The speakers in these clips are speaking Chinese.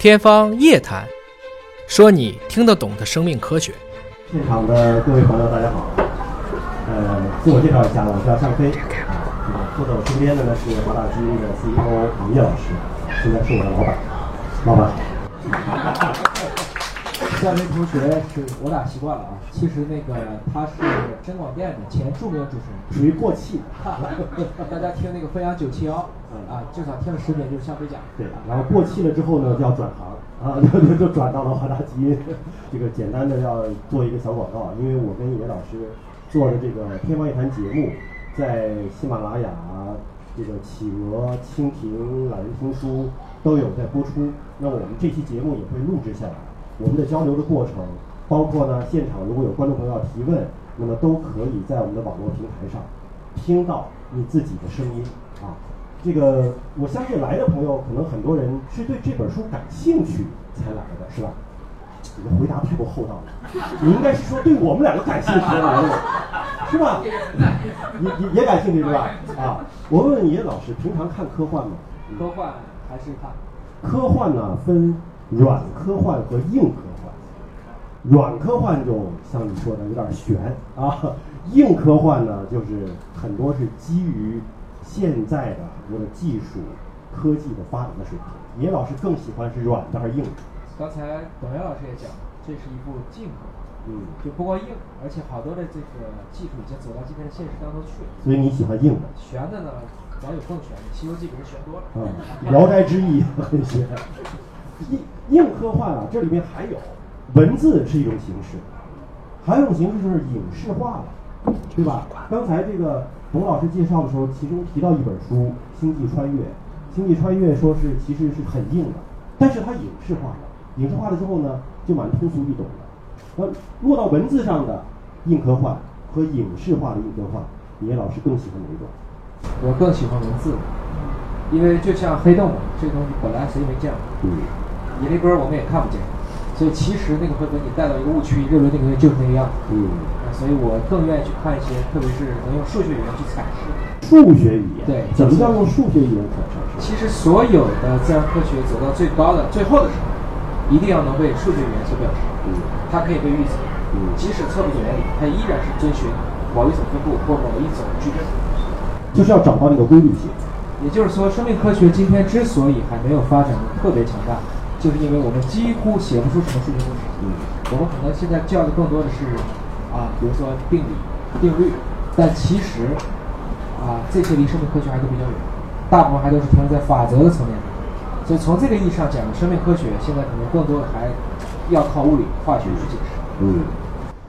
天方夜谭，说你听得懂的生命科学。现场的各位朋友，大家好。呃，自我介绍一下，我叫向飞。啊，坐在我身边的呢是华大基因的 CEO 李烨老师，现在是我的老板。老板好。向飞同学是我俩习惯了啊。其实那个他是真广电的前著名主持人，属于过气的。大家听那个飞扬九七幺，啊，至少听了十年，就是向飞讲。对，然后过气了之后呢，就要转行啊，就 就转到了华大基因。这个简单的要做一个小广告，因为我跟野老师做的这个《天方夜谭》节目，在喜马拉雅、这个企鹅、蜻蜓、懒人听书都有在播出。那我们这期节目也会录制下来。我们的交流的过程，包括呢，现场如果有观众朋友要提问，那么都可以在我们的网络平台上听到你自己的声音啊。这个我相信来的朋友可能很多人是对这本书感兴趣才来的，是吧？你的回答太过厚道了，你应该是说对我们两个感兴趣才来的，是吧？也也也感兴趣是吧？啊，我问问叶老师，平常看科幻吗？科幻还是看？科幻呢分。软科幻和硬科幻，软科幻就像你说的有点悬啊，硬科幻呢就是很多是基于现在的很多的技术科技的发展的水平。叶老师更喜欢是软的还是硬的？刚才董岩老师也讲，这是一部硬科幻，嗯，就不光硬，而且好多的这个技术已经走到今天的现实当中去了。所以你喜欢硬的？悬的呢，早有更悬的，《西游记》比这悬多了。嗯，《聊斋志异》很悬。硬硬科幻啊，这里面还有文字是一种形式，还有一种形式就是影视化了，对吧？刚才这个董老师介绍的时候，其中提到一本书《星际穿越》，《星际穿越》说是其实是很硬的，但是它影视化了，影视化了之后呢，就蛮通俗易懂的。那落到文字上的硬科幻和影视化的硬科幻，你老师更喜欢哪一种？我更喜欢文字，因为就像黑洞这个东西，本来谁也没见过。嗯。引力波我们也看不见，所以其实那个会把你带到一个误区，认为那个东西就是那个样子。嗯，所以我更愿意去看一些，特别是能用数学语言去阐释。数学语言对，怎么叫用数学语言阐释？其实所有的自然科学走到最高的最后的时候，一定要能被数学语言所表示。嗯，它可以被预测。嗯，即使测不准原理，它依然是遵循某一种分布或某一种矩阵。就是要找到那个规律性。也就是说，生命科学今天之所以还没有发展的特别强大。就是因为我们几乎写不出什么数学公式，嗯，我们可能现在教的更多的是啊，比如说定理、定律，但其实啊，这些离生命科学还都比较远，大部分还都是停留在法则的层面。所以从这个意义上讲，生命科学现在可能更多的还要靠物理、化学去解释。嗯，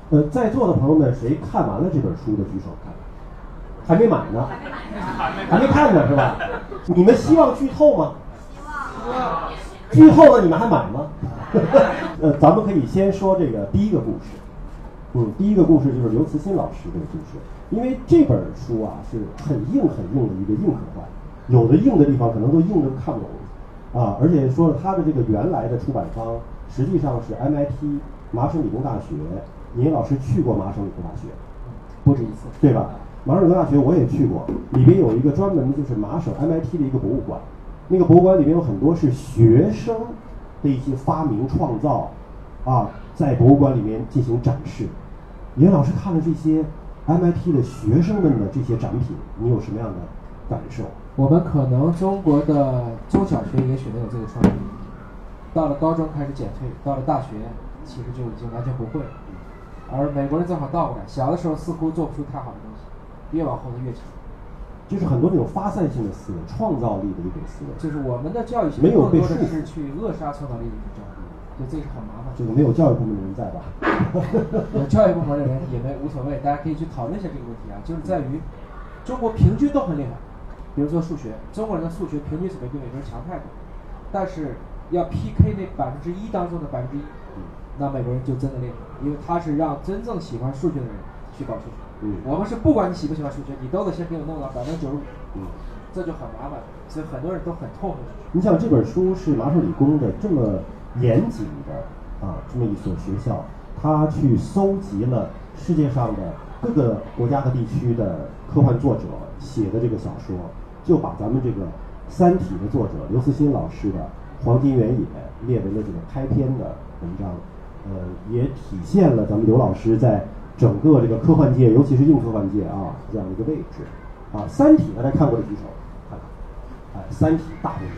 呃，在座的朋友们，谁看完了这本书的举手？看，还没买呢，还没看呢，是吧？你们希望剧透吗？希望。剧后了，你们还买吗？呃，咱们可以先说这个第一个故事。嗯，第一个故事就是刘慈欣老师这个故事，因为这本书啊是很硬很硬的一个硬科幻，有的硬的地方可能都硬的看不懂啊。而且说了他的这个原来的出版方实际上是 MIT 麻省理工大学，您老师去过麻省理工大学？不止一次，对吧？麻省理工大学我也去过，里边有一个专门就是麻省 MIT 的一个博物馆。那个博物馆里面有很多是学生的一些发明创造，啊，在博物馆里面进行展示。严老师看了这些 MIT 的学生们的这些展品，你有什么样的感受？我们可能中国的中小学也许能有这个创意，到了高中开始减退，到了大学其实就已经完全不会了。而美国人正好倒过来，小的时候似乎做不出太好的东西，越往后呢越强。就是很多这种发散性的思维、创造力的一种思维，就是我们的教育没有被束缚，是去扼杀创造力的一种教育，就这是很麻烦。这个没有教育部门的人在吧？有教育部门的人也没无所谓，大家可以去讨论一下这个问题啊。就是在于中国平均都很厉害，比如说数学，中国人的数学平均水平比美国人强太多，但是要 PK 那百分之一当中的百分之一，那美国人就真的厉害，因为他是让真正喜欢数学的人去搞数学。嗯，我们是不管你喜不喜欢数学，你都得先给我弄到百分之九十五。嗯，这就很麻烦，所以很多人都很痛苦。你想这本书是麻省理工的这么严谨的啊，这么一所学校，他去搜集了世界上的各个国家和地区的科幻作者写的这个小说，就把咱们这个《三体》的作者刘慈欣老师的黄金原野列为了这个开篇的文章，呃，也体现了咱们刘老师在整个这个科幻界，尤其是硬科幻界啊这样的一个位置。啊，《三体》大家看过这几首？看看，哎，《三体》大部分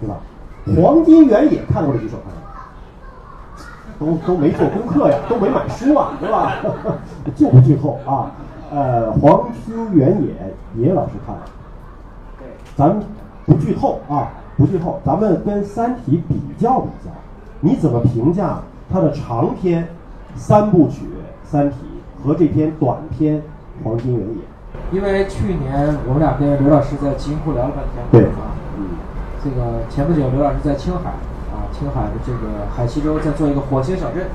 对吧？黄金原野看过这几首？看看。都都没做功课呀，都没买书啊，对吧？就不剧透啊。呃，《黄金原野》野老师看了，对，咱不剧透啊，不剧透，咱们跟《三体》比较比较，你怎么评价它的长篇三部曲《三体》和这篇短篇《黄金原野》？因为去年我们俩跟刘老师在极音库聊了半天，对啊，这个前不久刘老师在青海啊，青海的这个海西州在做一个火星小镇，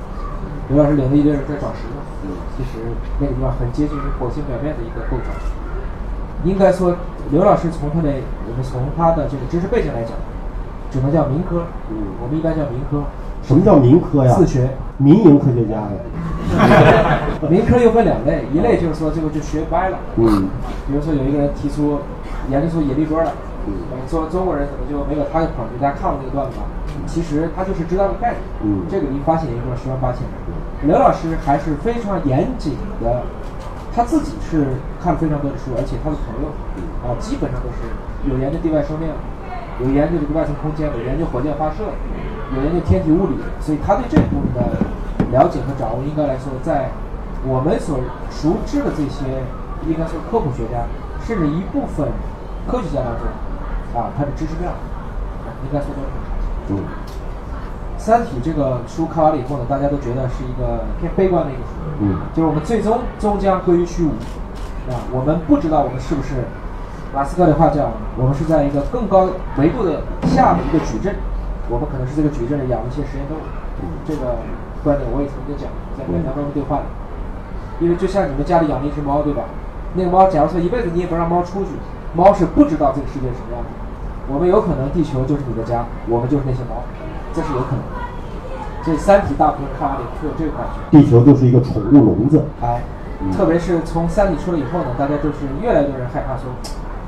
刘老师领着一堆人在找石头，其实那个地方很接近于火星表面的一个构造。应该说，刘老师从他的我们从他的这个知识背景来讲，只能叫民科，嗯我们一般叫民科。什么叫民科呀？自学。民营科学家呀。民科又分两类，一类就是说这个就学歪了，嗯比如说有一个人提出研究出引力波了，嗯说中中国人怎么就没有他的考虑？大家看过这个段子吧？其实他就是知道个概念，嗯这个离发现研究十万八千里。刘老师还是非常严谨的，他自己是看了非常多的书，而且他的朋友啊基本上都是有研究地外生命，有研究这个外层空间，有研究火箭发射，有研究天体物理，所以他对这部分的了解和掌握，应该来说在我们所熟知的这些，应该说科普学家，甚至一部分科学家当中，啊，他的知识量，应该说都是很长。嗯《三体》这个书看完了以后呢，大家都觉得是一个偏悲观的一个书，嗯。就是我们最终终将归于虚无，啊，我们不知道我们是不是，马斯克的话讲，我们是在一个更高维度的下的一个矩阵，我们可能是这个矩阵里养了一些实验动物，这个观点我也曾经讲，在跟杨专门对话里，因为就像你们家里养了一只猫，对吧？那个猫，假如说一辈子你也不让猫出去，猫是不知道这个世界是什么样的。我们有可能地球就是你的家，我们就是那些猫，这是有可能的。所以《三体》大部分看完了以后会有这个感觉。地球就是一个宠物笼子。哎，特别是从《三体》出来以后呢，大家就是越来越多人害怕说，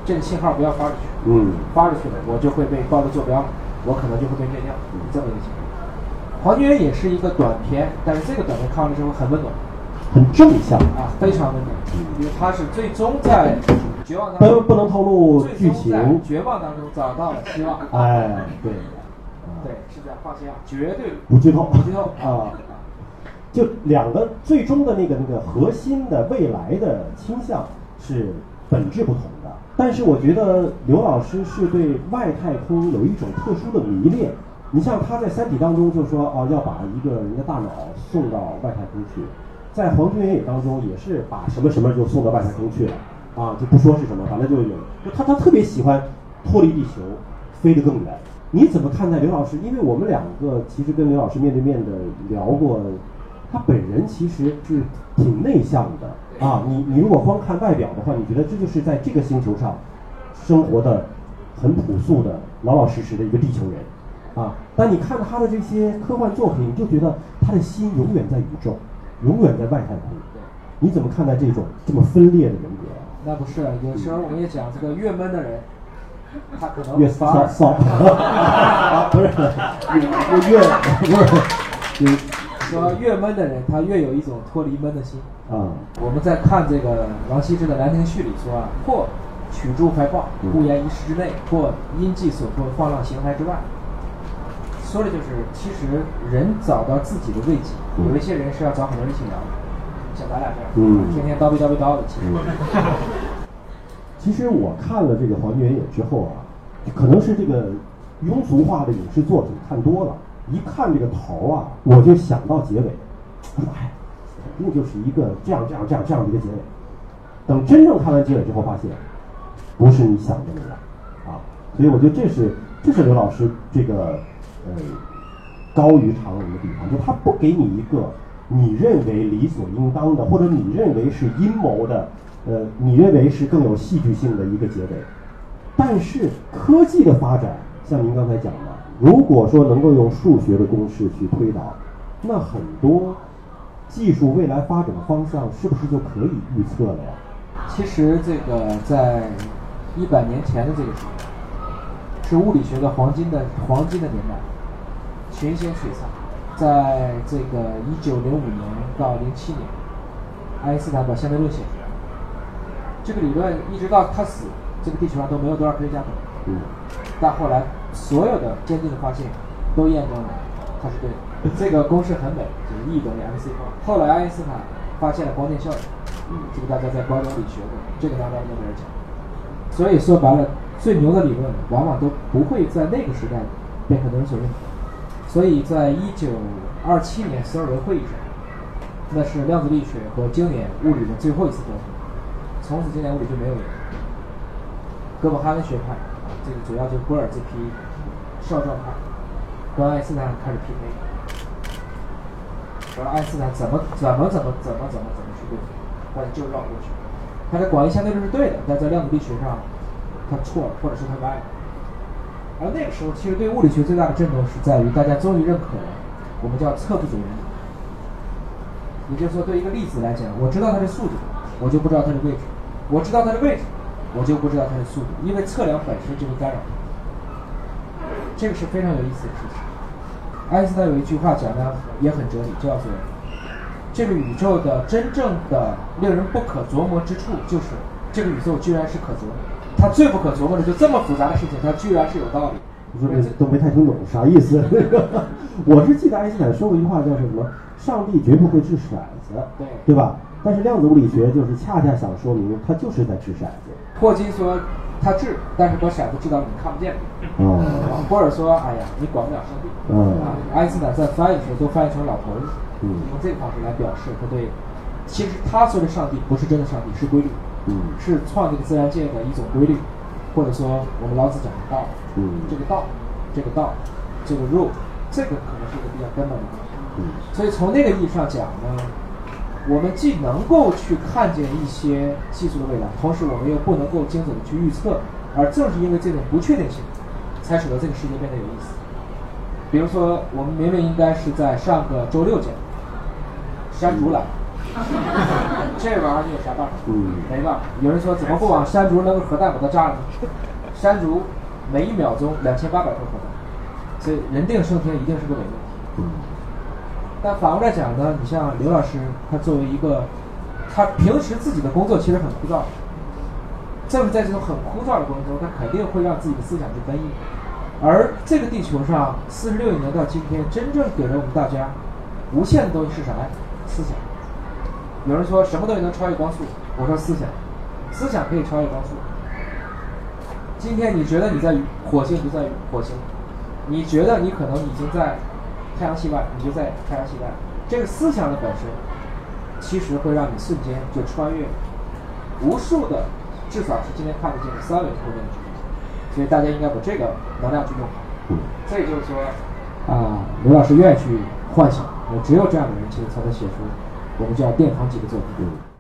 这个信号不要发出去，嗯发出去了我就会被暴露坐标，我可能就会被灭掉。黄金也是一个短片，但是这个短片看完之后很温暖很正向。啊，非常温暖，因为它是最终在绝望当不中，不能透露剧情。绝望当中找到了希望。哎，对，对，是这样，放心啊，绝对不剧透。不剧透啊。就两个最终的那个那个核心的未来的倾向是本质不同的，但是我觉得刘老师是对外太空有一种特殊的迷恋。你像他在《三体》当中就说啊，要把一个人的大脑送到外太空去，在《黄金原野》当中也是把什么什么就送到外太空去了啊，就不说是什么，反正就有，就他他特别喜欢脱离地球，飞得更远。你怎么看待刘老师？因为我们两个其实跟刘老师面对面的聊过，他本人其实是挺内向的啊。你你如果光看外表的话，你觉得这就是在这个星球上生活的很朴素的、老老实实的一个地球人啊。但你看他的这些科幻作品，你就觉得他的心永远在宇宙，永远在外太空。你怎么看待这种这么分裂的人格啊？那不是，有时候我们也讲这个越闷的人，他可能越骚骚啊，不是，越越不是，你说越闷的人，他越有一种脱离闷的心。啊，我们在看这个王羲之的《兰亭序》里说啊，或取诸怀抱，不言一室之内；或因寄所迫，放浪形骸之外。说的就是，其实人找到自己的慰藉，有一些人是要找很多人一起聊的，像咱俩这样，嗯天天叨逼叨逼叨的，其实。其实我看了这个《黄金原野》之后啊，可能是这个庸俗化的影视作品看多了，一看这个头儿啊，我就想到结尾，哎，肯定就是一个这样这样这样这样的一个结尾。等真正看完结尾之后，发现不是你想的那样啊，所以我觉得这是这是刘老师这个呃高于常人的地方，就他不给你一个你认为理所应当的，或者你认为是阴谋的，呃，你认为是更有戏剧性的一个结尾。但是科技的发展，像您刚才讲的，如果说能够用数学的公式去推导，那很多技术未来发展的方向是不是就可以预测了呀？其实这个在一百年前的这个时候，是物理学的黄金的黄金的年代，群星璀璨。在这个一九零五年到零七年，爱因斯坦把相对论写出来。这个理论一直到他死，这个地球上都没有多少科学家懂。嗯，但后来所有的坚定的发现都验证了他是对的。这个公式很美，就是 E 等于 mc 方。后来爱因斯坦发现了光电效应，这个大家在高中里学过，这个拿到诺贝尔奖。所以说白了，最牛的理论往往都不会在那个时代被很多人所认可。所以在一九二七年索尔维会议上，那是量子力学和经典物理的最后一次沟通。从此经典物理就没有了。哥本哈根学派，这个主要就是波尔这批少壮派，跟爱因斯坦开始 PK。说爱因斯坦怎么怎么怎么怎么怎么怎么去对付，但就绕过去。他的广义相对论是对的，但在量子力学上他错了，或者是他歪了。而那个时候，其实对物理学最大的震动是在于大家终于认可了我们叫测不准原理。也就是说，对一个粒子来讲，我知道它的速度，我就不知道它的位置；我知道它的位置，我就不知道它的速度，因为测量本身就会干扰它。这个是非常有意思的事情。爱因斯坦有一句话讲的也很哲理，叫做“这个宇宙的真正的令人不可琢磨之处，就是这个宇宙居然是可琢磨。它最不可琢磨的，就这么复杂的事情，他居然是有道理。你说这都没太听懂啥意思？我是记得爱因斯坦说过一句话，叫什么？上帝绝不会掷骰子，对对吧？但是量子物理学就是恰恰想说明，它就是在掷骰子。霍金说他掷，但是把骰子掷到你看不见的地方。哦，波尔说：“哎呀，你管不了上帝。”嗯啊，爱因斯坦在翻译的时候都翻译成老头儿，嗯用这个方式来表示他对。其实他说的上帝不是真的上帝，是规律，嗯是创这个自然界的一种规律，或者说我们老子讲的道，嗯这个道，这个道，这个 rule，这个可能是一个比较根本的东西。嗯所以从那个意义上讲呢，我们既能够去看见一些技术的未来，同时我们又不能够精准的去预测，而正是因为这种不确定性，才使得这个世界变得有意思。比如说，我们明明应该是在上个周六见，山竹来了，这玩意儿你有啥办法？嗯没办法。有人说怎么不往山竹扔个核弹把它炸了呢？山竹每一秒钟两千八百颗核弹，所以人定胜天一定是个伪命题。嗯但反过来讲呢，你像刘老师，他作为一个，他平时自己的工作其实很枯燥，正是在这种很枯燥的过程中，他肯定会让自己的思想去奔逸。而这个地球上四十六亿年到今天，真正给了我们大家无限的东西是啥呀？思想。有人说什么东西能超越光速？我说思想，思想可以超越光速。今天你觉得你在火星不在火星，你觉得你可能已经在太阳系外，你就在太阳系外。这个思想的本身，其实会让你瞬间就穿越无数的，至少是今天看得见的三维空间的距离。所以大家应该把这个能量去用好。这也就是说，啊、刘老师愿意去幻想，只有这样的人，其实才能写出我们叫殿堂级的作品。